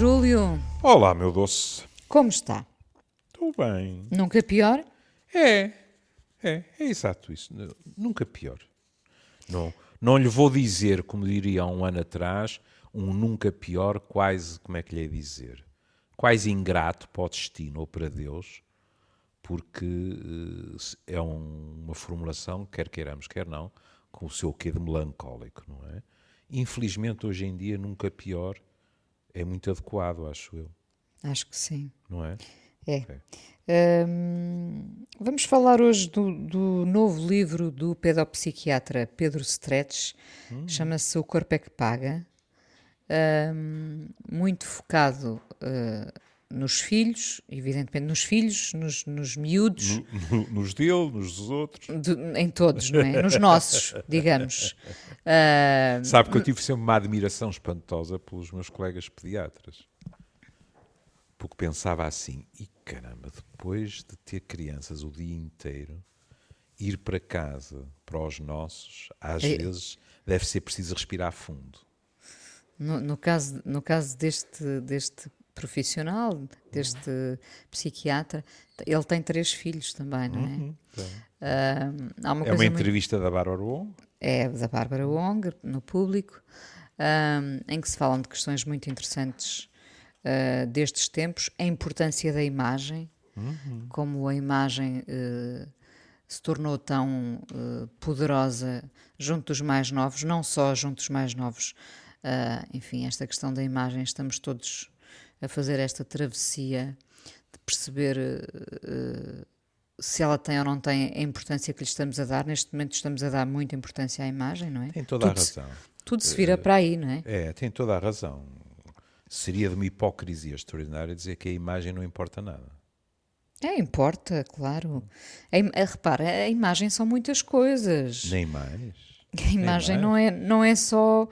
Júlio. Olá, meu doce. Como está? Estou bem. Nunca pior? É, é, é exato isso. Nunca pior. Não, não lhe vou dizer, como diria há um ano atrás, um nunca pior, quase, como é que lhe ia dizer? Quase ingrato para o destino ou para Deus, porque uh, é um, uma formulação, quer queiramos, quer não, com o seu quê de melancólico, não é? Infelizmente, hoje em dia, nunca pior é muito adequado, acho eu. Acho que sim. Não é? É. Okay. Um, vamos falar hoje do, do, novo livro do pedopsiquiatra Pedro Stretch, hum. chama-se O Corpo é que Paga, um, muito focado uh, nos filhos, evidentemente nos filhos, nos, nos miúdos. No, no, nos dele, nos dos outros. De, em todos, não é? Nos nossos, digamos. Uh, Sabe que eu tive sempre uma admiração espantosa pelos meus colegas pediatras. Porque pensava assim, e caramba, depois de ter crianças o dia inteiro, ir para casa, para os nossos, às é... vezes deve ser preciso respirar fundo. No, no, caso, no caso deste, deste profissional, deste psiquiatra, ele tem três filhos também, não é? Uhum, uh, há uma é uma entrevista muito... da Bárbara Wong? É, da Bárbara Wong, no público, em que se falam de questões muito interessantes uh, destes tempos, a importância da imagem, uhum. como a imagem uh, se tornou tão uh, poderosa junto dos mais novos, não só junto dos mais novos. enfim, esta questão da imagem, estamos todos a fazer esta travessia de perceber uh, se ela tem ou não tem a importância que lhe estamos a dar. Neste momento estamos a dar muita importância à imagem, não é? Tem toda tudo a razão. Se, tudo se vira uh, para aí, não é? É, tem toda a razão. Seria de uma hipocrisia extraordinária dizer que a imagem não importa nada. É, importa, claro. A, a, repara, a imagem são muitas coisas. Nem mais. A imagem não é, não é só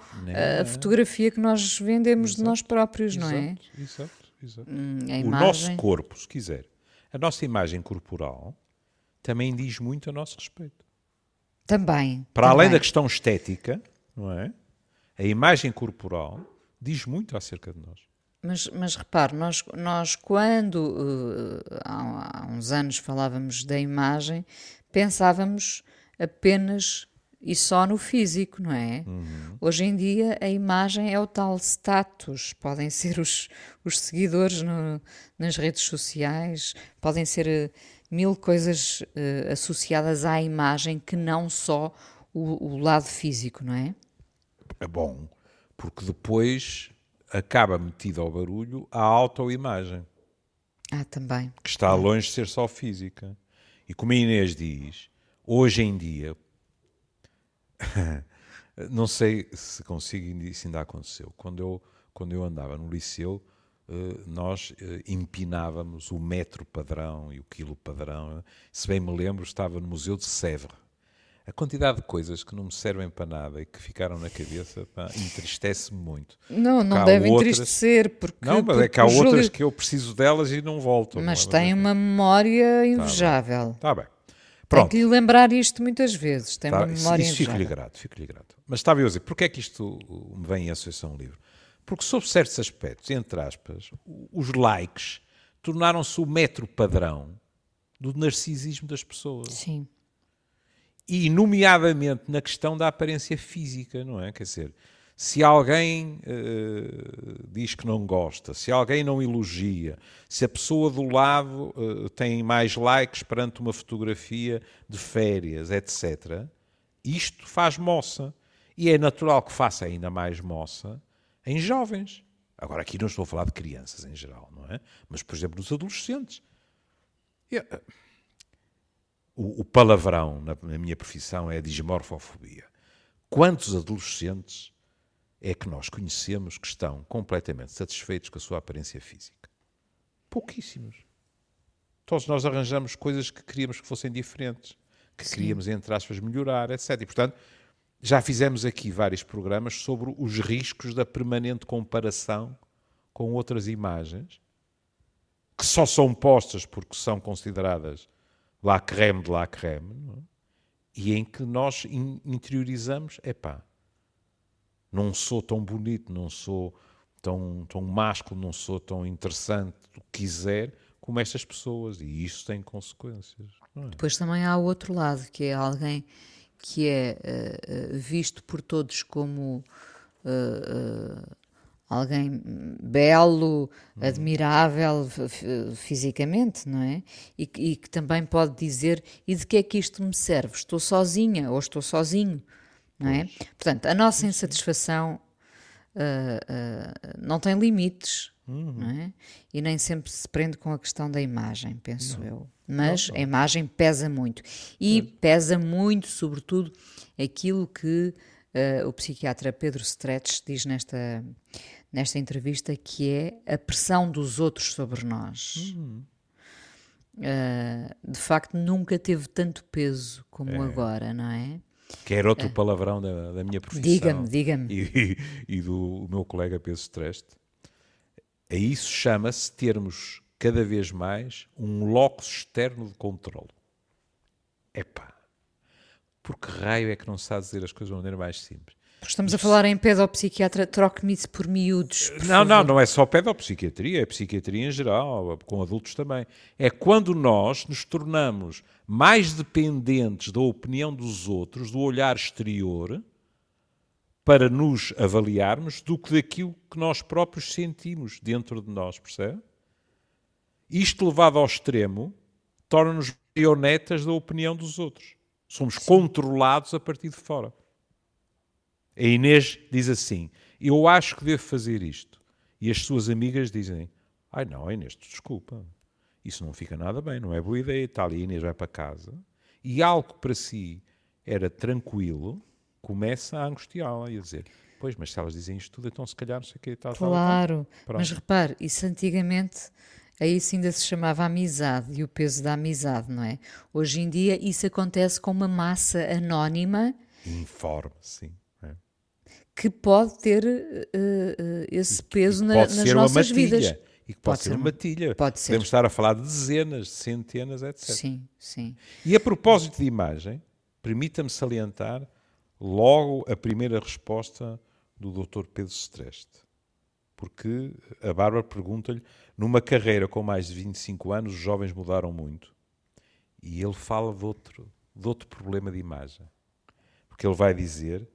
a fotografia que nós vendemos exato, de nós próprios, exato, não é? Exato, exato. Hum, o imagem... nosso corpo, se quiser, a nossa imagem corporal também diz muito a nosso respeito. Também. Para também. além da questão estética, não é? A imagem corporal diz muito acerca de nós. Mas, mas repare, nós, nós quando uh, há, há uns anos falávamos da imagem, pensávamos apenas e só no físico, não é? Uhum. Hoje em dia a imagem é o tal status, podem ser os, os seguidores no, nas redes sociais, podem ser uh, mil coisas uh, associadas à imagem que não só o, o, lado físico, não é? É bom, porque depois acaba metido ao barulho a autoimagem. Ah, também. Que está longe de ser só física. E como a Inês diz, hoje em dia, não sei se consigo, isso ainda aconteceu. Quando eu, quando eu andava no liceu, eh, nós eh, empinávamos o metro padrão e o quilo padrão. Se bem me lembro, estava no Museu de Sèvres. A quantidade de coisas que não me servem para nada e que ficaram na cabeça entristece-me muito. Não, não deve outras... entristecer, porque. Não, mas é que há outras Júlio... que eu preciso delas e não voltam. Mas não é? tem uma memória invejável. Está bem. Está bem. Pronto. Tem que lhe lembrar isto muitas vezes, tem tá, uma memória Isso, fico-lhe grato, fico-lhe grato. Mas estava eu a dizer, porquê é que isto me vem em associação livre? Porque sob certos aspectos, entre aspas, os likes tornaram-se o metro padrão do narcisismo das pessoas. Sim. E, nomeadamente, na questão da aparência física, não é? Quer dizer, se alguém uh, diz que não gosta, se alguém não elogia, se a pessoa do lado uh, tem mais likes perante uma fotografia de férias, etc., isto faz moça. E é natural que faça ainda mais moça em jovens. Agora, aqui não estou a falar de crianças em geral, não é? Mas, por exemplo, nos adolescentes. Eu, uh, o, o, palavrão na, na minha profissão é a dismorfofobia. Quantos adolescentes é que nós conhecemos que estão completamente satisfeitos com a sua aparência física. Pouquíssimos. Todos nós arranjamos coisas que queríamos que fossem diferentes, que Sim. queríamos, entre aspas, melhorar, etc. E, portanto, já fizemos aqui vários programas sobre os riscos da permanente comparação com outras imagens, que só são postas porque são consideradas la creme de la creme, é? e em que nós interiorizamos, epá, não sou tão bonito, não sou tão, tão másculo, não sou tão interessante, o que quiser, como estas pessoas. E isso tem consequências. É? Depois também há o outro lado, que é alguém que é uh, visto por todos como uh, uh, alguém belo, uhum. admirável fisicamente, não é? E, e, que também pode dizer: e de que é que isto me serve? Estou sozinha ou estou sozinho, não é? Portanto, a nossa insatisfação não tem limites. Uhum. Não é? E nem sempre se prende com a questão da imagem, penso não. eu. Mas não, não. a imagem pesa muito. E pesa muito, sobretudo, aquilo que uh, o psiquiatra Pedro Stretch diz nesta, nesta entrevista, que é a pressão dos outros sobre nós. Uhum. Uh, de facto, nunca teve tanto peso como é. agora, não é? Que era outro uh, palavrão da, da minha profissão. Diga-me, diga-me. E, e, do meu colega Pedro Stretch a isso chama-se termos cada vez mais um locus externo de controle. Epá, por que raio é que não se sabe dizer as coisas de uma maneira mais simples? Porque estamos a falar em pedopsiquiatra, troque-me isso por miúdos. Por não, favor. não, não é só pedopsiquiatria, é psiquiatria em geral, com adultos também. É quando nós nos tornamos mais dependentes da opinião dos outros, do olhar exterior, para nos avaliarmos do que daquilo que nós próprios sentimos dentro de nós, percebe? Isto levado ao extremo torna-nos marionetas da opinião dos outros. Somos Sim. controlados a partir de fora. A Inês diz assim: Eu acho que devo fazer isto. E as suas amigas dizem: Ai não, Inês, desculpa. Isso não fica nada bem, não é boa ideia. Tal, e a Inês vai para casa. E algo que para si era tranquilo, começa a angustiá-la e a dizer: Pois, mas se elas dizem isto tudo, então se calhar não sei o que tal. Claro, tal, mas repare, isso antigamente. Aí isso ainda se chamava amizade e o peso da amizade, não é? Hoje em dia isso acontece com uma massa anónima. Informe, sim. Que pode ter uh, esse peso na, nas nossas vidas. E que pode, pode ser, ser uma matilha. Pode ser. Podemos estar a falar de dezenas, centenas, etc. Sim, sim. E a propósito de imagem, permita-me salientar logo a primeira resposta do Dr. Pedro Streste. Porque a Bárbara pergunta-lhe, numa carreira com mais de 25 anos, os jovens mudaram muito. E ele fala de outro, de outro problema de imagem. Porque ele vai dizer,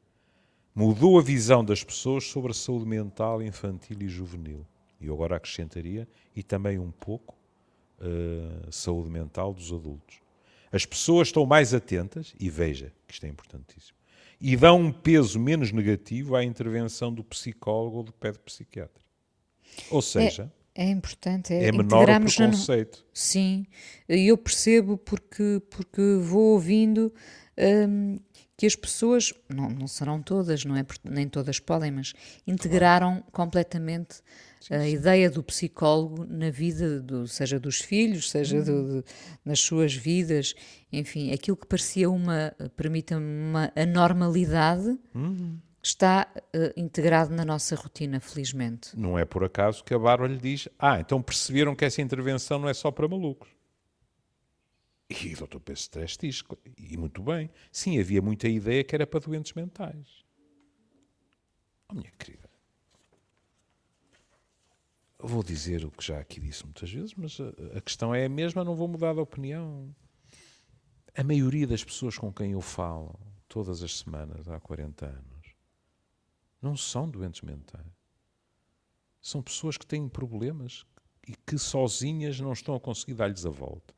mudou a visão das pessoas sobre a saúde mental infantil e juvenil. E eu agora acrescentaria, e também um pouco, a uh, saúde mental dos adultos. As pessoas estão mais atentas, e veja que isto é importantíssimo, e dá um peso menos negativo à intervenção do psicólogo ou do pedopsiquiatra. Ou seja, é, é importante, é, é menor o preconceito. No... Sim, eu percebo porque, porque vou ouvindo hum, que as pessoas, não, não serão todas, não é? nem todas podem, mas integraram claro. completamente sim, a sim. ideia do psicólogo na vida, do, seja dos filhos, seja uhum. do, de, nas suas vidas, enfim, aquilo que parecia uma, permita-me, uma anormalidade. Uhum. Está uh, integrado na nossa rotina, felizmente. Não é por acaso que a Bárbara lhe diz: Ah, então perceberam que essa intervenção não é só para malucos. E o Dr. Pedro Stress diz, e muito bem, sim, havia muita ideia que era para doentes mentais. Oh, minha querida, vou dizer o que já aqui disse muitas vezes, mas a, a questão é a mesma, não vou mudar de opinião. A maioria das pessoas com quem eu falo, todas as semanas, há 40 anos, não são doentes mentais. São pessoas que têm problemas e que sozinhas não estão a conseguir dar-lhes a volta.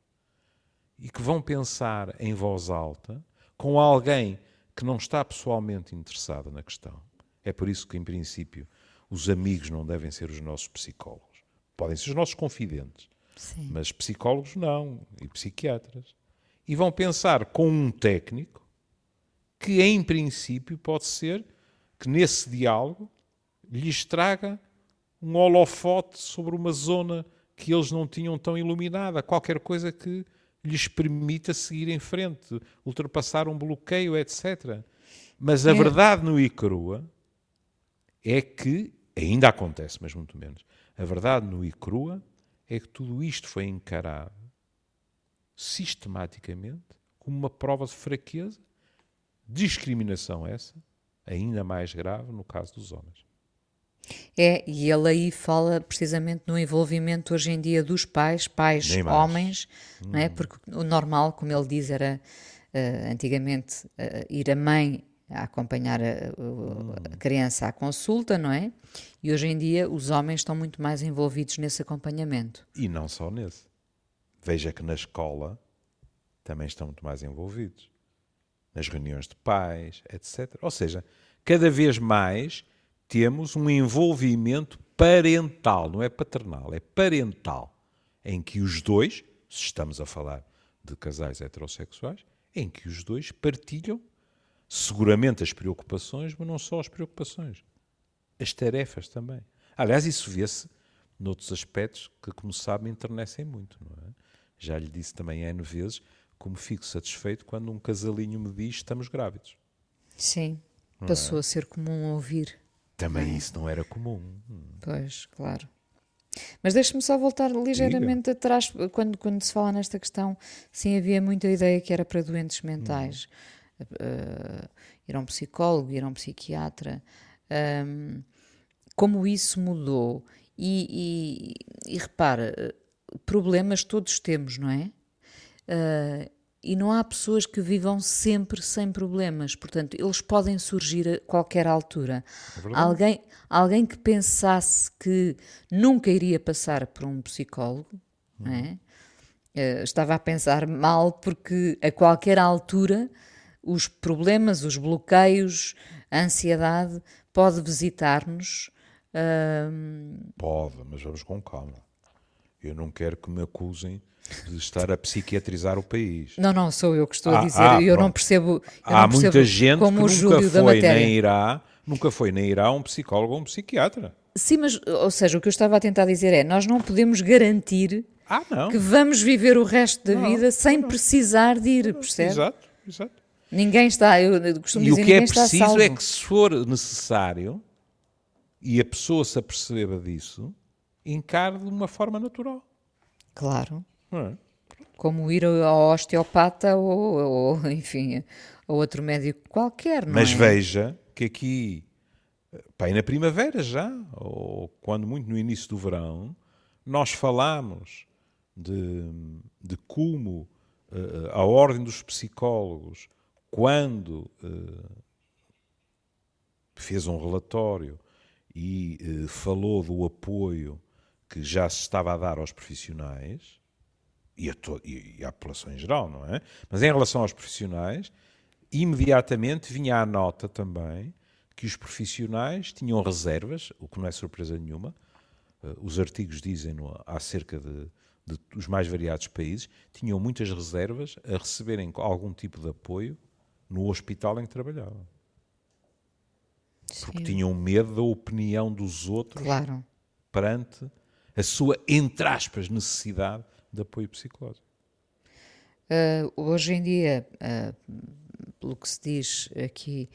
E que vão pensar em voz alta com alguém que não está pessoalmente interessado na questão. É por isso que, em princípio, os amigos não devem ser os nossos psicólogos. Podem ser os nossos confidentes, Sim. mas psicólogos não, e psiquiatras. E vão pensar com um técnico que, em princípio, pode ser que nesse diálogo lhes traga um holofote sobre uma zona que eles não tinham tão iluminada, qualquer coisa que lhes permita seguir em frente, ultrapassar um bloqueio, etc. Mas a é. verdade no Icrua é que, ainda acontece, mas muito menos, a verdade no e crua é que tudo isto foi encarado sistematicamente como uma prova de fraqueza, discriminação essa, ainda mais grave no caso dos homens. É, e ele aí fala precisamente no envolvimento hoje em dia dos pais, pais Nem mais. homens, não é? Porque o normal, como ele diz, era eh, antigamente eh, ir a mãe a acompanhar a, a criança à consulta, não é? E hoje em dia os homens estão muito mais envolvidos nesse acompanhamento. E não só nesse. Veja que na escola também estão muito mais envolvidos. Nas reuniões de pais, etc. Ou seja, cada vez mais temos um envolvimento parental, não é paternal, é parental, em que os dois, se estamos a falar de casais heterossexuais, em que os dois partilham seguramente as preocupações, mas não só as preocupações, as tarefas também. Aliás, isso vê-se noutros aspectos que, como sabe, internecem muito. Não é? Já lhe disse também N vezes como fico satisfeito quando um casalinho me diz estamos grávidos. Sim, é? passou a ser comum ouvir. Também isso não era comum. Pois, claro. Mas deixe-me só voltar ligeiramente atrás, quando, quando se fala nesta questão, sim, havia muita ideia que era para doentes mentais. Eh, ir a um psicólogo, ir a um psiquiatra. Ahm, como isso mudou? E, e, e repara, eh, problemas todos temos, não é? Ah, e não há pessoas que vivam sempre sem problemas, portanto, eles podem surgir a qualquer altura. alguém, alguém que pensasse que nunca iria passar por um psicólogo, é? Eh, estava a pensar mal porque a qualquer altura os problemas, os bloqueios, a ansiedade pode visitar-nos. ahm, Pode, mas vamos com calma. Eu não quero que me acusem de estar a psiquiatrizar o país. não, não, sou eu que estou a Ah, dizer. ah, eu não pronto. percebo. Eu Há não percebo muita gente como que o nunca Júlio foi nem irá, nunca foi nem irá a um psicólogo ou um psiquiatra. Sim, mas, ou seja, o que eu estava a tentar dizer é: nós não podemos garantir Ah, não. que vamos viver o resto da Não, vida sem precisar de ir, percebe? Exato, exato. Ninguém está, eu costumo E o dizer, que é ninguém está preciso é que, se for necessário, e a pessoa se aperceba disso, encare de uma forma natural. Claro. É? Como ir ao osteopata ou, ou, enfim, a outro médico qualquer, não Mas é? veja que aqui, e na primavera já, ou quando muito no início do verão, nós falámos de, de como eh, a ordem dos psicólogos, quando eh, fez um relatório e eh, falou do apoio que já se estava a dar aos profissionais e, a to- e- e à população em geral, não é? Mas em relação aos profissionais, imediatamente vinha a nota também que os profissionais tinham reservas, o que não é surpresa nenhuma. Eh, Os artigos dizem-no acerca de, de os mais variados países, tinham muitas reservas a receberem algum tipo de apoio no hospital em que trabalhavam. Porque Sim, tinham medo da opinião dos outros Claro. perante a sua, entre aspas, necessidade de apoio psicológico. Uh, hoje em dia, uh, pelo que se diz aqui,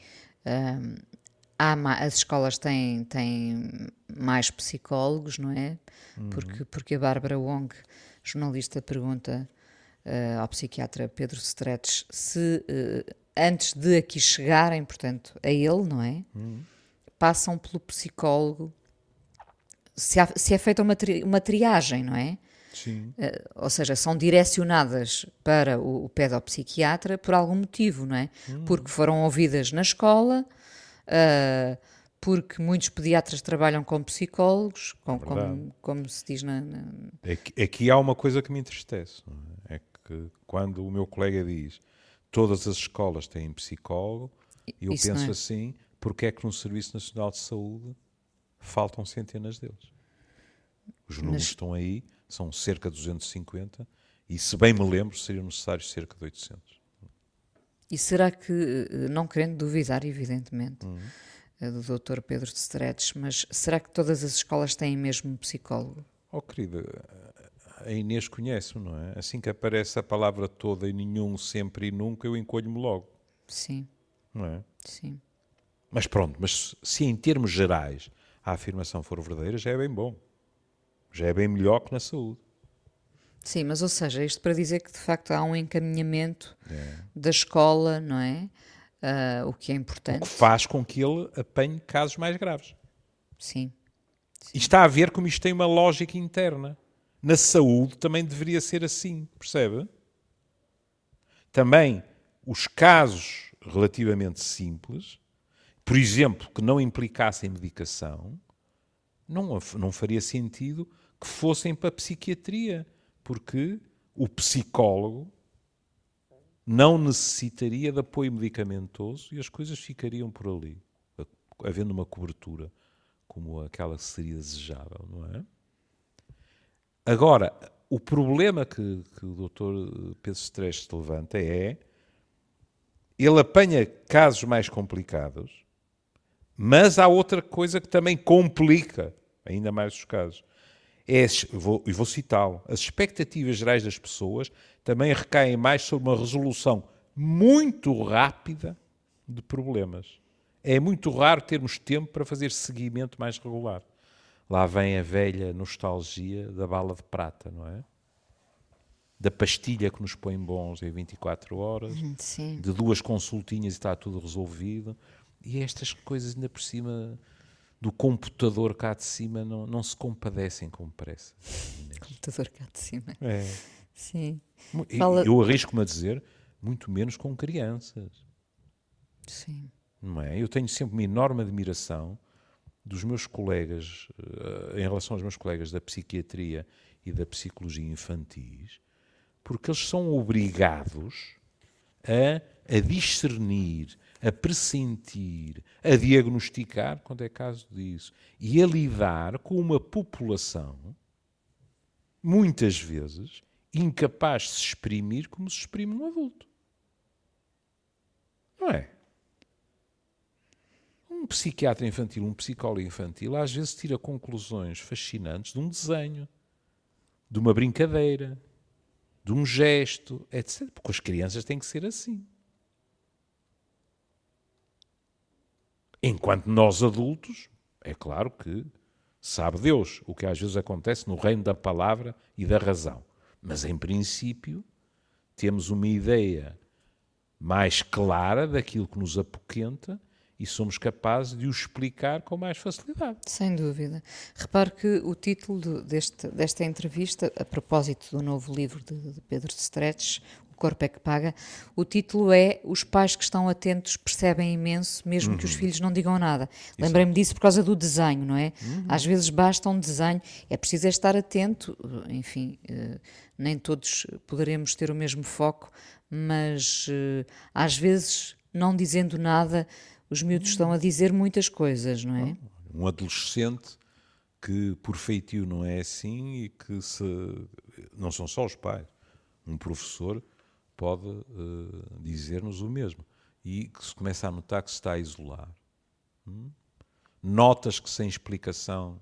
ma- as escolas têm, têm mais psicólogos, não é? Porque, porque a Bárbara Wong, jornalista, pergunta uh, ao psiquiatra Pedro Stretch se uh, antes de aqui chegarem, portanto, a ele, não é? Passam pelo psicólogo, se, há- se é feita uma, tri- uma triagem, não é? Sim. Eh, ou seja, são direcionadas para o, o pedopsiquiatra por algum motivo, não é? Porque foram ouvidas na escola, ah, porque muitos pediatras trabalham com psicólogos, com- como, como se diz na. na- Aqui, aqui há uma coisa que me entristece. É? É que quando o meu colega diz todas as escolas têm psicólogo, eu Isso penso é. assim, porque é que no Serviço Nacional de Saúde faltam centenas deles? Os números Mas- estão aí, são cerca de 250, e se bem me lembro, seriam necessários cerca de 800. E será que, eh, não querendo duvidar, evidentemente, Uhum. eh, do Dr. Pedro de Stretch, mas será que todas as escolas têm mesmo psicólogo? Oh, querida, a Inês conhece-me, não é? Assim que aparece a palavra toda e nenhum, sempre e nunca, eu encolho-me logo, Sim, não é? sim. Mas pronto, mas se em termos gerais a afirmação for verdadeira, já é bem bom. Já é bem melhor que na saúde. Sim, mas ou seja, isto para dizer que de facto há um encaminhamento É. da escola, não é? Ah, o que é O importante. que faz com que ele apanhe casos mais graves. Sim. E está a ver como isto tem uma lógica interna. Na saúde também deveria ser assim, percebe? Também os casos relativamente simples, por exemplo, que não implicassem medicação, não, não faria sentido que fossem para a psiquiatria, porque o psicólogo não necessitaria de apoio medicamentoso e as coisas ficariam por ali, havendo uma cobertura como aquela que seria desejável, não é? Agora, o problema que, que o Dr. Pedro Stresch levanta é ele apanha casos mais complicados, mas há outra coisa que também complica ainda mais os casos. É, vou, e vou citá-lo, as expectativas gerais das pessoas também recaem mais sobre uma resolução muito rápida de problemas. É muito raro termos tempo para fazer seguimento mais regular. Lá vem a velha nostalgia da bala de prata, não é? Da pastilha que nos põe bons em 24 horas, uhum, Sim. de duas consultinhas e está tudo resolvido. E estas coisas, ainda por cima do computador cá de cima, não, não se compadecem com pressa. computador cá de cima. É. Sim. Fala... Eu arrisco-me a dizer, muito menos com crianças. Sim não é? Eu tenho sempre uma enorme admiração dos meus colegas, uh, em relação aos meus colegas da psiquiatria e da psicologia infantis, porque eles são obrigados a, a discernir, a pressentir, a diagnosticar, quando é caso disso, e a lidar com uma população, muitas vezes, incapaz de se exprimir como se exprime um adulto. Não é? Um psiquiatra infantil, um psicólogo infantil, às vezes tira conclusões fascinantes de um desenho, de uma brincadeira, de um gesto, etc. Porque as crianças têm que ser assim. Enquanto nós adultos, é claro que sabe Deus o que às vezes acontece no reino da palavra e da razão. Mas, em princípio, temos uma ideia mais clara daquilo que nos apoquenta e somos capazes de o explicar com mais facilidade. Sem dúvida. Repare que o título deste, desta entrevista, a propósito do novo livro de, de Pedro Stretch, Corpo é que Paga, o título é Os pais que estão atentos percebem imenso, mesmo uhum. que os uhum. filhos não digam nada. Lembrei-me disso por causa do desenho, não é? Uhum. Às vezes basta um desenho, é preciso é estar atento, enfim, eh, nem todos poderemos ter o mesmo foco, mas eh, às vezes não dizendo nada os miúdos estão a dizer muitas coisas, não é? Um adolescente que por feitio não é assim e que se não são só os pais. Um professor pode uh, dizer-nos o mesmo e que se começa a notar que se está a isolar. Hum? Notas que sem explicação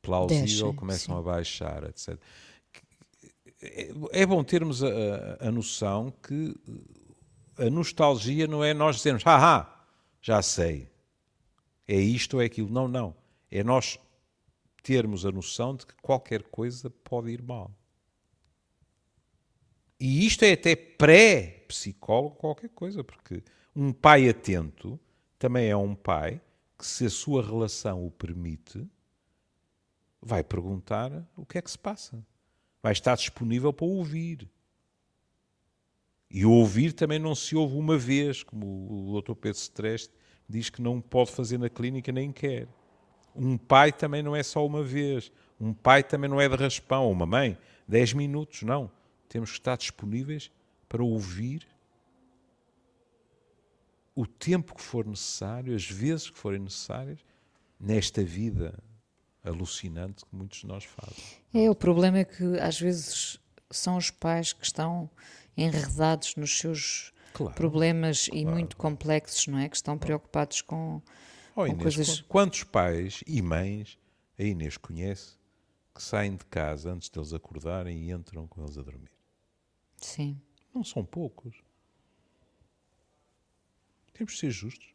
plausível Deixa, começam sim. a baixar, etc. É, é bom termos a, a, noção que a nostalgia não é nós dizermos, haha, já sei, é isto ou é aquilo. Não, não. É nós termos a noção de que qualquer coisa pode ir mal. E isto é até pré-psicólogo, qualquer coisa, porque um pai atento também é um pai que, se a sua relação o permite, vai perguntar o que é que se passa. Vai estar disponível para ouvir. E ouvir também não se ouve uma vez, como o Dr. Pedro Streste diz que não pode fazer na clínica nem quer. Um pai também não é só uma vez. Um pai também não é de raspão. Uma mãe, 10 minutos, não. Temos que estar disponíveis para ouvir o tempo que for necessário, as vezes que forem necessárias, nesta vida alucinante que muitos de nós fazem. É, o problema é que às vezes são os pais que estão enredados nos seus claro, problemas claro. e muito complexos, não é? Que estão preocupados com, oh, Inês, com coisas. Quantos pais e mães a Inês conhece que saem de casa antes deles acordarem e entram com eles a dormir? Sim. Não são poucos. Temos de ser justos.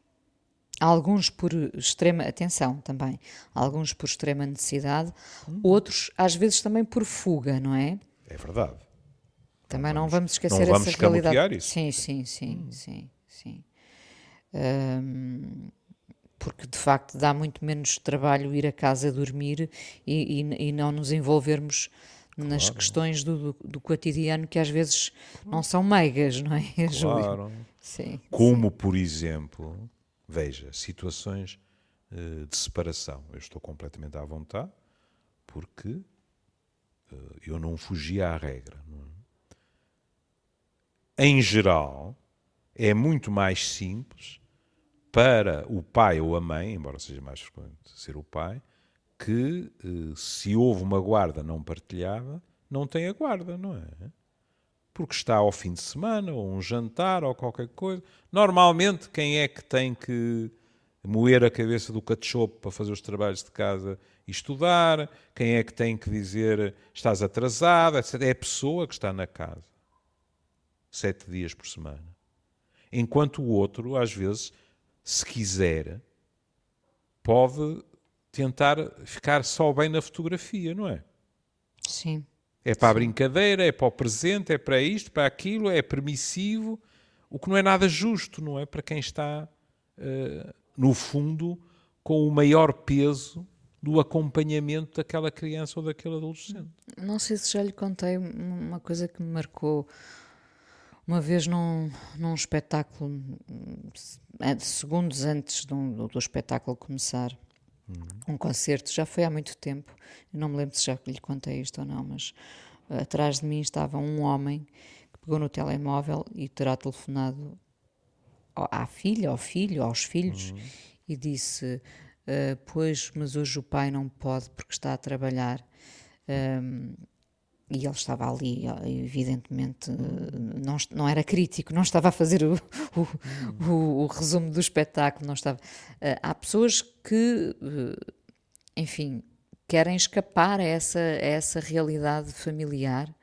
Alguns por extrema atenção também, alguns por extrema necessidade, hum. outros às vezes também por fuga, não é? É verdade. Também não vamos, não vamos esquecer não vamos essa realidade. Isso. Sim, sim, sim, hum. sim, sim. Um, porque porque de facto dá muito menos trabalho ir a casa dormir e, e, e não nos envolvermos nas claro. questões do, do, do, cotidiano que às vezes não são meigas, não é? Claro. Sim, Como, sim. por exemplo, veja, situações uh, de separação. Eu estou completamente à vontade porque uh, eu não fugi à regra. É? Em geral, é muito mais simples para o pai ou a mãe, embora seja mais frequente ser o pai, que eh, se houve uma guarda não partilhada, não tem a guarda, não é? Porque está ao fim de semana, ou um jantar, ou qualquer coisa. Normalmente, quem é que tem que moer a cabeça do cachopo para fazer os trabalhos de casa e estudar? Quem é que tem que dizer estás atrasada? É a pessoa que está na casa. Sete dias por semana. Enquanto o outro, às vezes, se quiser, pode tentar ficar só bem na fotografia, não é? Sim. É para a brincadeira, é para o presente, é para isto, para aquilo, é permissivo, o que não é nada justo, não é? Para quem está, uh, no fundo, com o maior peso do acompanhamento daquela criança ou daquele adolescente. Não sei se já lhe contei uma coisa que me marcou uma vez num, num espetáculo, é, segundos antes do, do espetáculo começar. Um concerto, já foi há muito tempo, eu não me lembro se já lhe contei isto ou não, mas uh, atrás de mim estava um homem que pegou no telemóvel e terá telefonado à filha, ao filho, aos filhos uhum. e disse: uh, Pois, mas hoje o pai não pode porque está a trabalhar. Um, e ele estava ali, evidentemente, não, não era crítico, não estava a fazer o, o, o, o resumo do espetáculo, não estava. Eh, há pessoas que, eh, enfim, querem escapar a essa, a essa realidade familiar.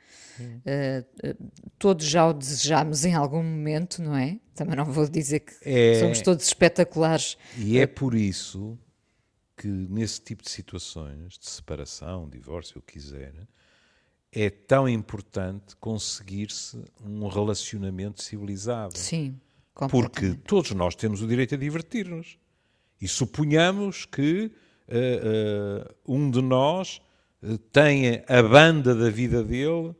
Uh, todos já o desejamos em algum momento, não é? Também não vou dizer que é, somos todos espetaculares. E é por isso que, nesse tipo de situações, de separação, divórcio, o que quiser, é tão importante conseguir-se um relacionamento civilizado. Sim, Porque todos nós temos o direito a divertir-nos. E suponhamos que uh, uh, um de nós uh, tenha a banda da vida dele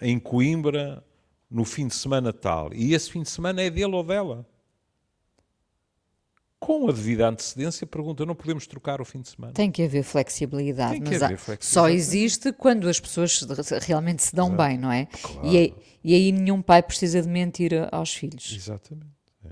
em Coimbra no fim de semana tal. E esse fim de semana é dele ou dela com a devida antecedência, pergunta: não podemos trocar o fim de semana? Tem que haver flexibilidade, Tem que mas haver flexibilidade. só existe quando as pessoas realmente se dão Exato. bem, não é? Claro. E, aí, e aí nenhum pai precisa de mentir aos filhos. Exatamente. É.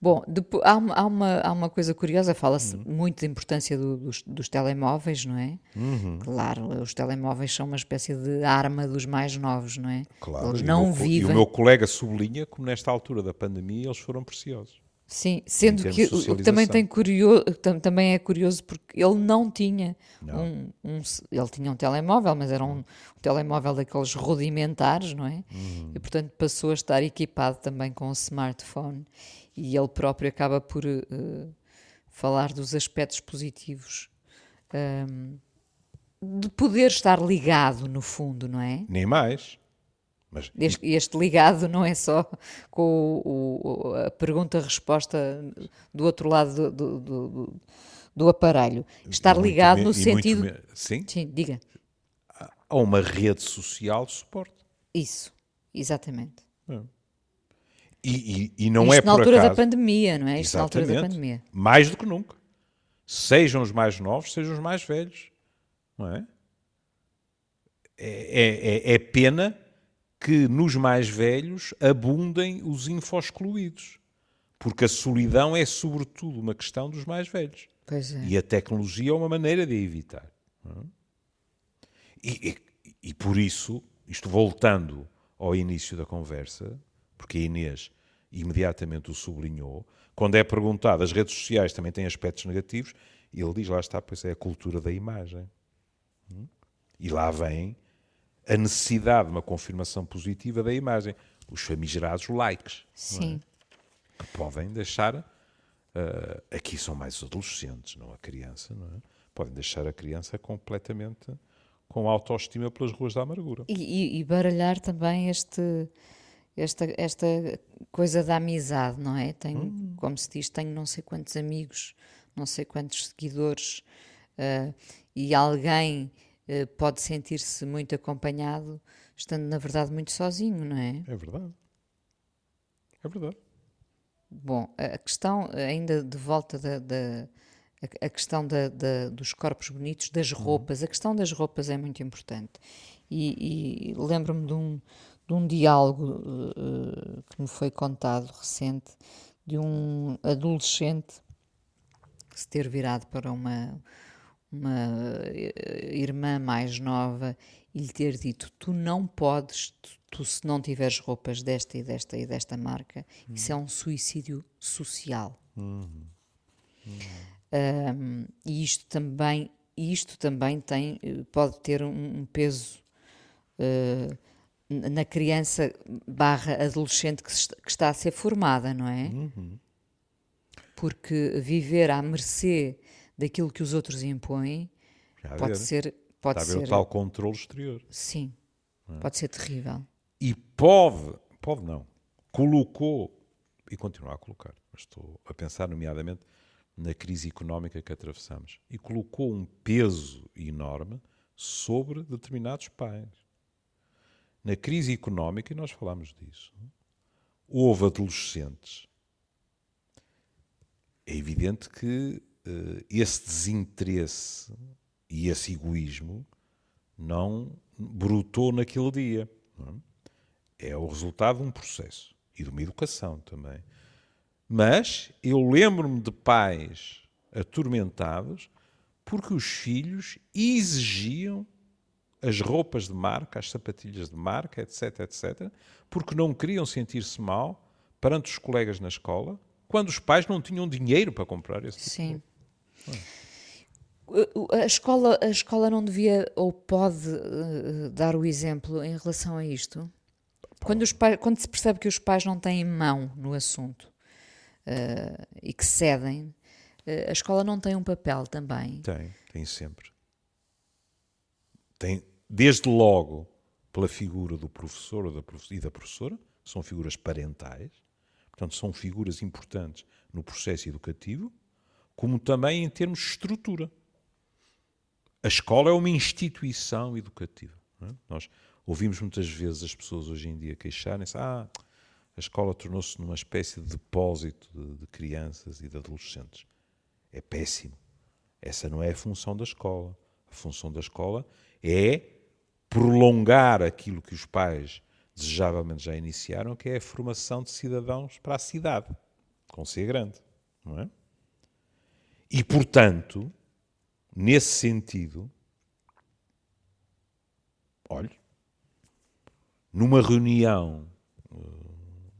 Bom, depois, há, uma, há, uma, há uma coisa curiosa, fala-se uhum. muito da importância do, dos, dos, telemóveis, não é? Uhum. Claro, os telemóveis são uma espécie de arma dos mais novos, não é? Claro, eles não e vivem. E o meu colega sublinha como nesta altura da pandemia eles foram preciosos. Sim, sendo que o que também, tem curioso, também é curioso porque ele não tinha não. Um, um, ele tinha um telemóvel, mas era um, um telemóvel daqueles rudimentares, não é? Uhum. E portanto passou a estar equipado também com um smartphone e ele próprio acaba por uh, falar dos aspectos positivos um, de poder estar ligado no fundo, não é? Nem mais. Mas, este, este, ligado não é só com o, o, a pergunta-resposta do outro lado do, do, do, do aparelho. Estar ligado no sentido. Sim? sim, diga. A uma rede social de suporte. Isso, exatamente. É. E, e, e, não Isto é na altura acaso. da pandemia, não é? Isto Exatamente. na altura da pandemia. Mais do que nunca. Sejam os mais novos, sejam os mais velhos. Não é? É, é, é, é pena que nos mais velhos abundem os infoscluídos. Porque a solidão é, sobretudo, uma questão dos mais velhos. É. E a tecnologia é uma maneira de a evitar. E, e, e, por isso, isto voltando ao início da conversa, porque a Inês imediatamente o sublinhou, quando é perguntado, as redes sociais também têm aspectos negativos, ele diz, lá está, pois é a cultura da imagem. E lá vem a necessidade de uma confirmação positiva da imagem. Os famigerados likes. Sim. É? Que podem deixar. Uh, aqui são mais os adolescentes, não a criança, não é? Podem deixar a criança completamente com autoestima pelas ruas da amargura. E, e, e baralhar também este, esta, esta coisa da amizade, não é? Tenho, hum. como se diz, tenho não sei quantos amigos, não sei quantos seguidores, uh, e alguém pode sentir-se muito acompanhado, estando na verdade muito sozinho, não é? É verdade. É verdade. Bom, a questão, ainda de volta da, da a questão da, da, dos corpos bonitos, das uhum. roupas, a questão das roupas é muito importante. E, e lembro-me de um, de um diálogo uh, que me foi contado recente de um adolescente se ter virado para uma, uma eh, irmã mais nova e lhe ter dito: Tu não podes, tu, tu se não tiveres roupas desta e desta e desta marca, uhum. isso é um suicídio social. Uhum. Um, e isto também, isto também tem, eh, pode ter um, um peso. Uh, na criança barra adolescente que, que, está a ser formada, não é? Uhum. Porque viver à mercê daquilo que os outros impõem Já pode ver. ser. Pode está ser, o tal controle exterior. Sim, é? pode ser terrível. E pode, pode não, colocou, e continua a colocar, mas estou a pensar nomeadamente na crise económica que atravessamos, e colocou um peso enorme sobre determinados pais na crise económica, e nós falámos disso, houve adolescentes. É evidente que esse desinteresse e esse egoísmo não brotou naquele dia. É? é o resultado de um processo e de uma educação também. Mas eu lembro-me de pais atormentados porque os filhos exigiam as roupas de marca, as sapatilhas de marca, etc, etc, porque não queriam sentir-se mal perante os colegas na escola, quando os pais não tinham dinheiro para comprar esse tipo Sim. A escola, a escola não devia ou pode uh, dar o exemplo em relação a isto? Quando, os pais, quando se percebe que os pais não têm mão no assunto uh, e que cedem, uh, a escola não tem um papel também? Tem, tem sempre. Tem, desde logo pela figura do professor e da professora, são figuras parentais, portanto, são figuras importantes no processo educativo, como também em termos de estrutura. A escola é uma instituição educativa. É? Nós ouvimos muitas vezes as pessoas hoje em dia queixarem-se: ah, a escola tornou-se numa espécie de depósito de, de crianças e de adolescentes. É péssimo. Essa não é a função da escola. A função da escola é prolongar aquilo que os pais desejavelmente já iniciaram, que é a formação de cidadãos para a cidade, com ser grande, não é? E, portanto, nesse sentido, olhe, numa reunião uh,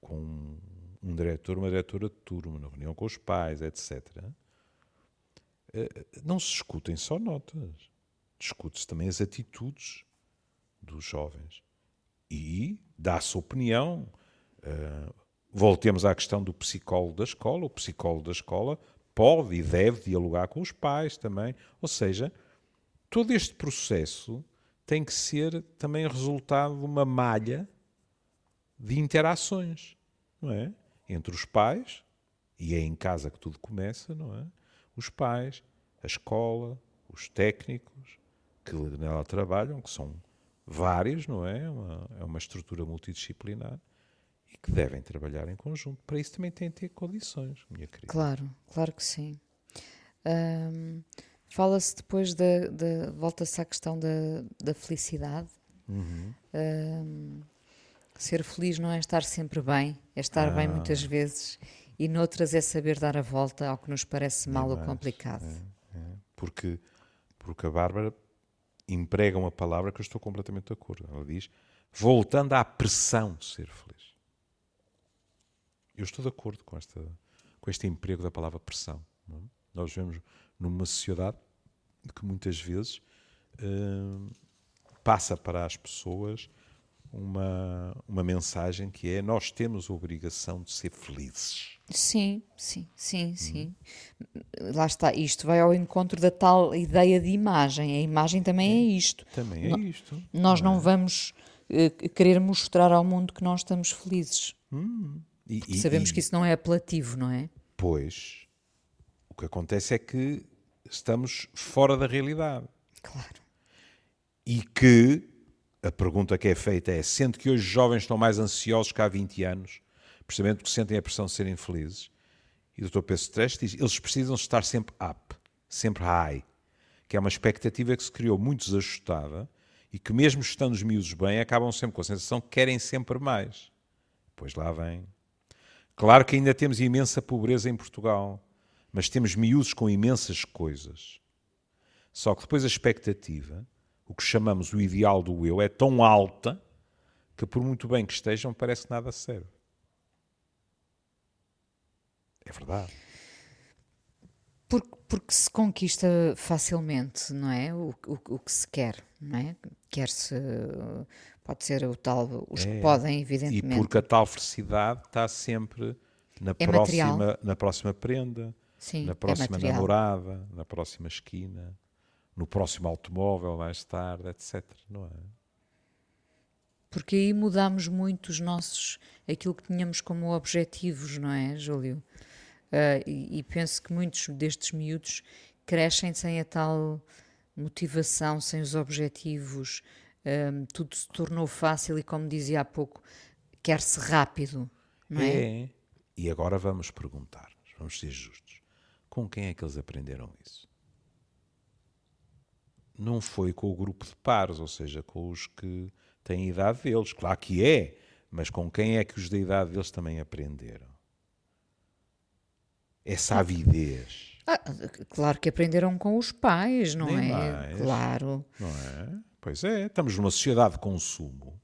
com um diretor, uma diretora de turma, na reunião com os pais, etc., uh, não se discutem só notas discute-se também as atitudes dos jovens e dá-se opinião. Uh, voltemos à questão do psicólogo da escola. O psicólogo da escola pode e deve dialogar com os pais também. Ou seja, todo este processo tem que ser também resultado de uma malha de interações, não é? Entre os pais, e é em casa que tudo começa, não é? Os pais, a escola, os técnicos, que nela trabalham, que são vários, não é? Uma, é uma estrutura multidisciplinar que devem trabalhar em conjunto. Para isso também têm de ter condições, minha querida. Claro, claro que sim. Um, Fala-se depois da. da Volta-se à questão da, da felicidade. Uhum. Um, ser feliz não é estar sempre bem, é estar ah. bem muitas vezes e noutras é saber dar a volta ao que nos parece mal ou complicado. É, é. Porque, porque a Bárbara emprega uma palavra que eu estou completamente de acordo. Ela diz, voltando à pressão de ser feliz. Eu estou de acordo com, esta, com este emprego da palavra pressão. É? Nós vemos numa sociedade que muitas vezes uh, passa para as pessoas uma, uma mensagem que é nós temos a obrigação de ser felizes. Sim, sim, sim, hum. sim. Lá está, isto vai ao encontro da tal ideia de imagem. A imagem também é, é isto. Também é isto. Nós não, não é? vamos uh, querer mostrar ao mundo que nós estamos felizes. Hum. E, sabemos e, que isso não é apelativo, não é? Pois, o que acontece é que estamos fora da realidade. Claro. E que a pergunta que é feita é: sendo que hoje os jovens estão mais ansiosos que há 20 anos, precisamente porque sentem a pressão de serem felizes, e o Dr. Pedro Stress diz: eles precisam estar sempre up, sempre high, que é uma expectativa que se criou muito desajustada e que, mesmo estando os miúdos bem, acabam sempre com a sensação que querem sempre mais. Pois lá vem. Claro que ainda temos imensa pobreza em Portugal, mas temos miúdos com imensas coisas. Só que depois a expectativa, o que chamamos o ideal do eu, é tão alta que, por muito bem que estejam, parece que nada serve. É verdade. Porque, porque se conquista facilmente, não é? O, o, o que se quer, não é? Quer-se. Pode ser o tal. Os é, que podem, evidentemente. E porque a tal felicidade está sempre na, é próxima, na próxima prenda, Sim, na é próxima é namorada, na próxima esquina, no próximo automóvel mais tarde, etc. Não é? Porque aí mudamos muito os nossos. aquilo que tínhamos como objetivos, não é, Júlio? Uh, e, e, penso que muitos destes miúdos crescem sem a tal motivação, sem os objetivos, um, ah, tudo se tornou fácil e, como dizia há pouco, quer-se rápido, não é? É. E agora vamos perguntar, vamos ser justos, com quem é que eles aprenderam isso? Não foi com o grupo de pares, ou seja, com os que têm a idade deles. Claro que é, mas com quem é que os da idade deles também aprenderam? essa avidez. Ah, claro que aprenderam com os pais, não Nem é? Mais, claro. Não é? Pois é, estamos numa sociedade de consumo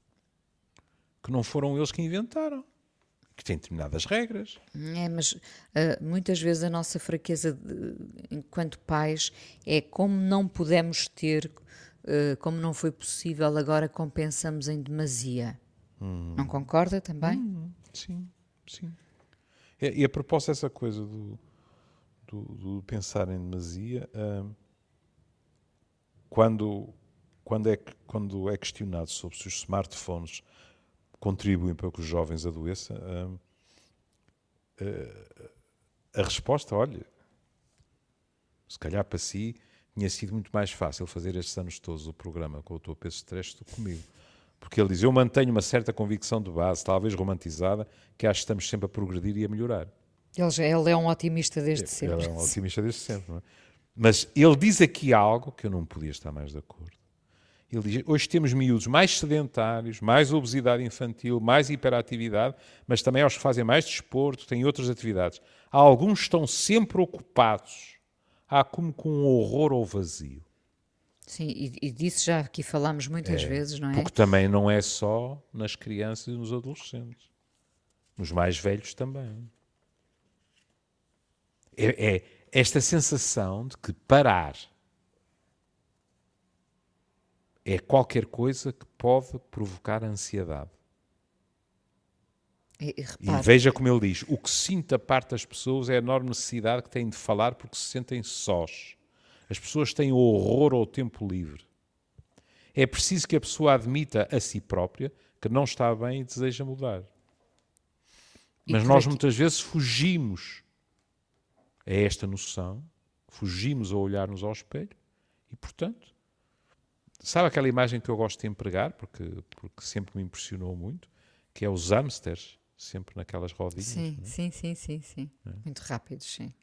que não foram eles que inventaram, que tem determinadas regras. É, mas uh, muitas vezes a nossa fraqueza de, enquanto pais é como não pudemos ter, uh, como não foi possível, agora compensamos em demasia. Hum. Não concorda também? Hum, sim, sim. É, e a propósito dessa coisa do, do, do pensar em demasia, hum, quando, quando, é, quando é questionado sobre se os smartphones contribuem para que os jovens adoeçam, hum, a, a resposta, olha, se calhar para si tinha sido muito mais fácil fazer estes anos todos o programa com o teu peso de stress do que comigo. Porque ele diz: Eu mantenho uma certa convicção de base, talvez romantizada, que acho que estamos sempre a progredir e a melhorar. Ele, ele é um otimista desde sempre. Ele é um otimista desde sempre. É? Mas ele diz aqui algo que eu não podia estar mais de acordo. Ele diz: hoje temos miúdos mais sedentários, mais obesidade infantil, mais hiperatividade, mas também aos que fazem mais desporto, têm outras atividades. Alguns estão sempre ocupados. Há como com um horror ou vazio. Sim, e, e disso já aqui falámos muitas é, vezes, não é? Porque também não é só nas crianças e nos adolescentes. Nos mais velhos também. É, é esta sensação de que parar é qualquer coisa que pode provocar ansiedade. E, e, veja como ele diz: o que sinto parte das pessoas é a enorme necessidade que têm de falar porque se sentem sós. As pessoas têm horror ao tempo livre. É preciso que a pessoa admita a si própria que não está bem e deseja mudar. Mas nós muitas vezes fugimos a esta noção, fugimos a olhar-nos ao espelho e, portanto, sabe aquela imagem que eu gosto de empregar, porque, porque sempre me impressionou muito, que é os hamsters, sempre naquelas rodinhas. Sim, é? sim, sim, sim, sim. É. Muito rápidos, sim.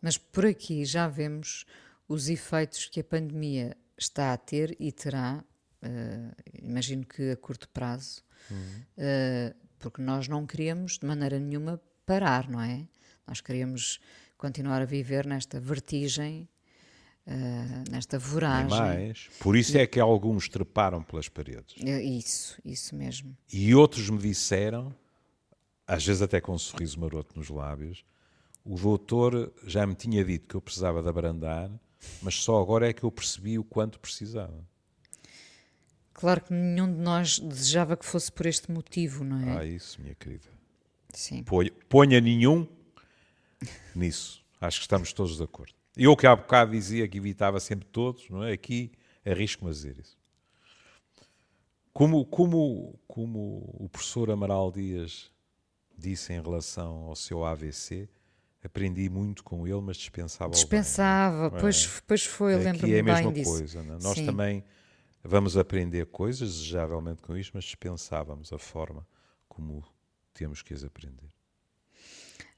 Mas por aqui já vemos os efeitos que a pandemia está a ter e terá, uh, imagino que a curto prazo, uhum. uh, porque nós não queremos de maneira nenhuma parar, não é? Nós queremos continuar a viver nesta vertigem, uh, nesta voragem. Por isso e... é que alguns treparam pelas paredes. Isso, isso mesmo. E outros me disseram, às vezes até com um sorriso maroto nos lábios, o doutor já me tinha dito que eu precisava de abrandar, mas só agora é que eu percebi o quanto precisava. Claro que nenhum de nós desejava que fosse por este motivo, não é? Ah, isso, minha querida. Sim. Ponha nenhum nisso. Acho que estamos todos de acordo. Eu que há bocado dizia que evitava sempre todos, não é? Aqui arrisco-me a dizer isso. Como, como, como o professor Amaral Dias disse em relação ao seu AVC, aprendi muito com ele, mas dispensava Dispensava, bem, pois, é? pois foi, lembro-me é a mesma bem disso. coisa. Não? é? Nós Sim. também vamos aprender coisas, desejavelmente com isto, mas dispensávamos a forma como temos que as aprender.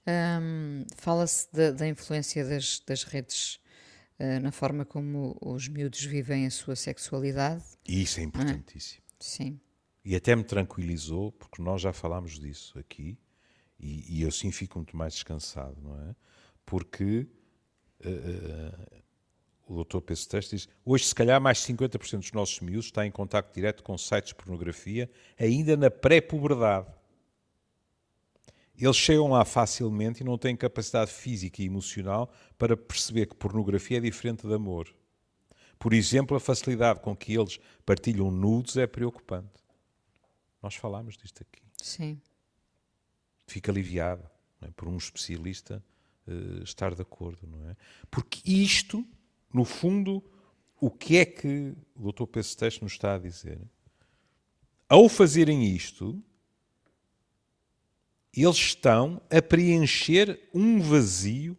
Hum, Fala-se da, da influência das, das redes eh, na forma como os miúdos vivem a sua sexualidade. E isso é importantíssimo. Sim, E até me tranquilizou, porque nós já falámos disso aqui, e, e eu sim fico muito mais descansado, não é? Porque eh, eh, o doutor Pedro Teste diz hoje se calhar mais de 50% dos nossos miúdos está em contacto direto com sites de pornografia ainda na pré-puberdade. Eles chegam lá facilmente e não têm capacidade física e emocional para perceber que pornografia é diferente de amor. Por exemplo, a facilidade com que eles partilham nudes é preocupante. Nós falámos disto aqui. sim. Fica aliviado não é? por um especialista eh, estar de acordo, não é? Porque isto, no fundo, o que é que o Dr. Pedro Teste nos está a dizer? Ao fazerem isto, eles estão a preencher um vazio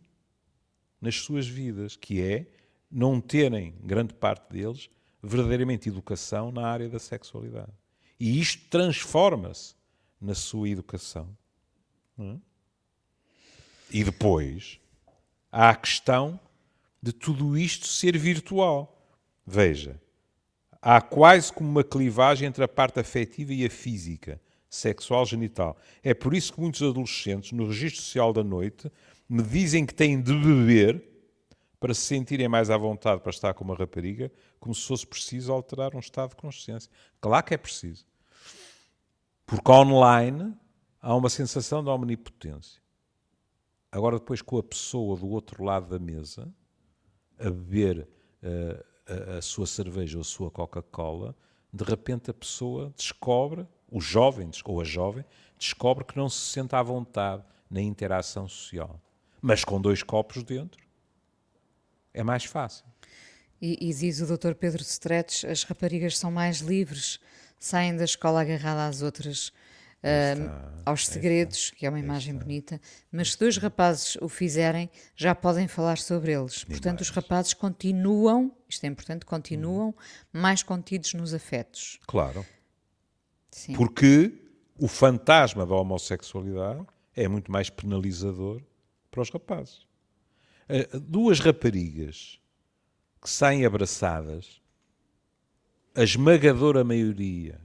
nas suas vidas, que é não terem, grande parte deles, verdadeiramente educação na área da sexualidade. E isto transforma-se na sua educação. é? E depois há a questão de tudo isto ser virtual. Veja, há quase como uma clivagem entre a parte afetiva e a física, sexual, genital. É por isso que muitos adolescentes, no registro social da noite, me dizem que têm de beber para se sentirem mais à vontade para estar com uma rapariga, como se fosse preciso alterar um estado de consciência. Claro que é preciso. Porque online há uma sensação de omnipotência. Agora, depois, com a pessoa do outro lado da mesa, a beber eh, a, a sua cerveja ou a sua Coca-Cola, de repente a pessoa descobre, o jovem ou a jovem, descobre que não se sente à vontade na interação social. Mas com dois copos dentro, é mais fácil. E, e diz o Dr. Pedro Stretch, as raparigas são mais livres, saem da escola agarrada às outras, ah, aos segredos, que é uma imagem bonita, mas se dois rapazes o fizerem, já podem falar sobre eles. Portanto, os rapazes continuam, isto é importante, continuam mais contidos nos afetos. Claro. Sim. Porque o fantasma da homossexualidade é muito mais penalizador para os rapazes. Eh, Duas raparigas que saem abraçadas, a esmagadora maioria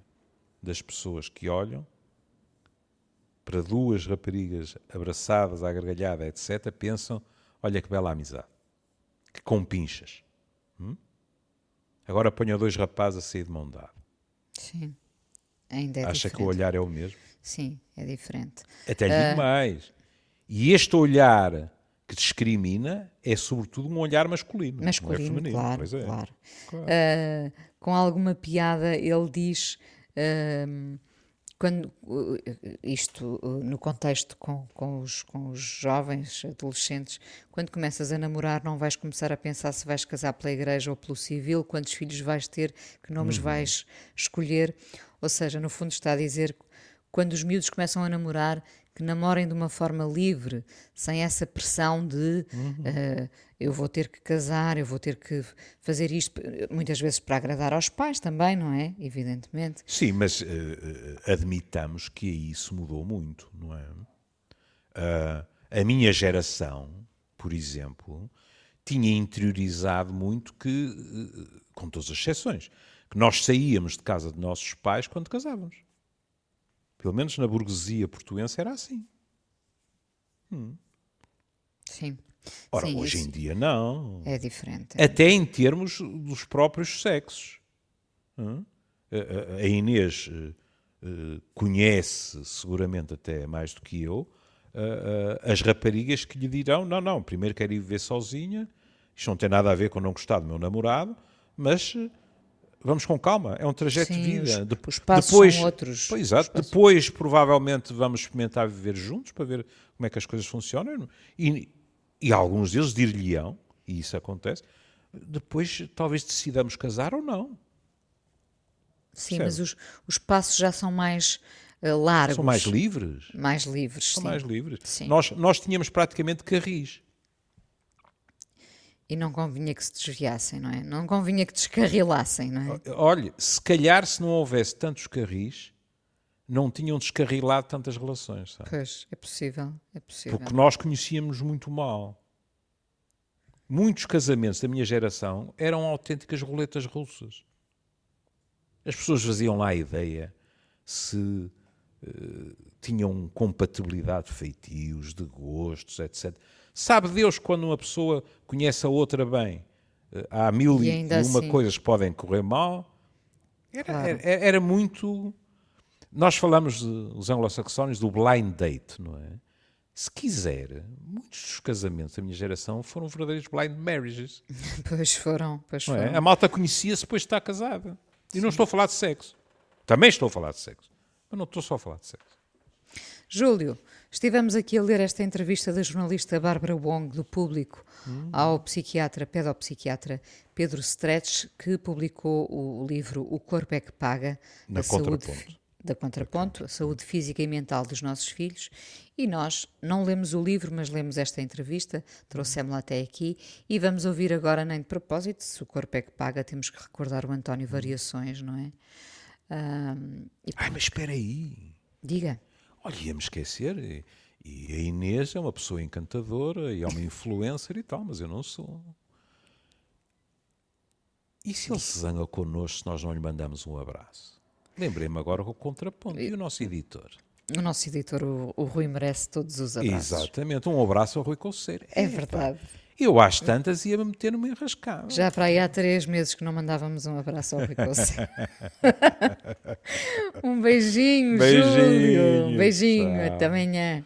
das pessoas que olham para duas raparigas abraçadas, à gargalhada, etc., pensam: olha que bela amizade, que compinchas. Hum? Agora ponham dois rapazes a sair de mão dada. Sim. Ainda é Acha diferente. que o olhar é o mesmo? Sim, é diferente. Até lhe digo mais. E este olhar que discrimina é sobretudo um olhar masculino. é Masculino, feminino. claro, Pois é. claro. Ah, com alguma piada, ele diz, ahm, quando, uh, isto uh, no contexto com, com, os, com os jovens, adolescentes, quando começas a namorar, não vais começar a pensar se vais casar pela igreja ou pelo civil, quantos filhos vais ter, que nomes Uhum. vais escolher. Ou seja, no fundo está a dizer quando os miúdos começam a namorar, que namorem de uma forma livre, sem essa pressão de eh, eu vou ter que casar, eu vou ter que fazer isto, muitas vezes para agradar aos pais também, não é? Evidentemente. Sim, mas eh, admitamos que aí isso mudou muito, não é? Ah, a minha geração, por exemplo, tinha interiorizado muito que, com todas as exceções, que nós saíamos de casa de nossos pais quando casávamos. Pelo menos na burguesia portuense era assim. Sim. Ora, Sim, hoje em dia não. é diferente. Até em termos dos próprios sexos. Hã? A- a- A Inês eh, eh, conhece, seguramente até mais do que eu, eh, as raparigas que lhe dirão: não, não, primeiro quero ir viver sozinha, isto não tem nada a ver com não gostar do meu namorado, mas vamos com calma, é um trajeto Sim, de vida. os- Dep- os passos depois, são outros. Pois, exato. Depois, provavelmente, vamos experimentar viver juntos para ver como é que as coisas funcionam. E, e alguns deles dir-lhe-ão, e isso acontece, depois talvez decidamos casar ou não. Sim, mas os, os passos já são mais uh, largos. São mais livres. Mais livres, São sim. mais livres. Sim. Nós, nós tínhamos praticamente carris. E não convinha que se desviassem, não é? Não convinha que descarrilassem, não é? Olha, se calhar se não houvesse tantos carris, não tinham descarrilado tantas relações, sabe? Pois, é possível, é possível. Porque nós conhecíamos muito mal. Muitos casamentos da minha geração eram autênticas roletas russas. As pessoas faziam lá a ideia se eh, tinham compatibilidade de feitios, de gostos, etc. Sabe Deus quando uma pessoa conhece a outra bem? eh, há mil E e, uma assim- coisas que podem correr mal. Era, Claro. era, era muito. Nós falamos, de, os anglo-saxónios, do blind date, não é? Se quiser, muitos dos casamentos da minha geração foram verdadeiros blind marriages. Pois foram, pois Não foram. é? A malta conhecia-se depois de estar casada. E não estou a falar de sexo. Também estou a falar de sexo. Mas não estou só a falar de sexo. Júlio, estivemos aqui a ler esta entrevista da jornalista Bárbara Wong, do Público, Hum. ao psiquiatra, pedopsiquiatra Pedro Stretch, que publicou o livro O Corpo é que Paga, Na a saúde Contraponto. da Contraponto, a saúde física e mental dos nossos filhos, e nós não lemos o livro, mas lemos esta entrevista, trouxemos-la até aqui, e vamos ouvir agora, nem de propósito, se o corpo é que paga, temos que recordar o António Variações, não é? E Ai, mas espera aí. diga. Olha, ia-me esquecer. E, e a Inês é uma pessoa encantadora e é uma influencer e tal, mas eu não sou. E se ele se zanga connosco se nós não lhe mandamos um abraço? Lembrei-me agora o contraponto. E o nosso editor? O nosso editor, o, o Rui, merece todos os abraços. Exatamente. Um abraço ao Rui Conceiro. É verdade. Eu às tantas ia-me meter numa enrascada. Já para aí há três meses que não mandávamos um abraço ao Rui Conceiro. um beijinho, Beijinho, Júlio. Um beijinho, tchau. até amanhã.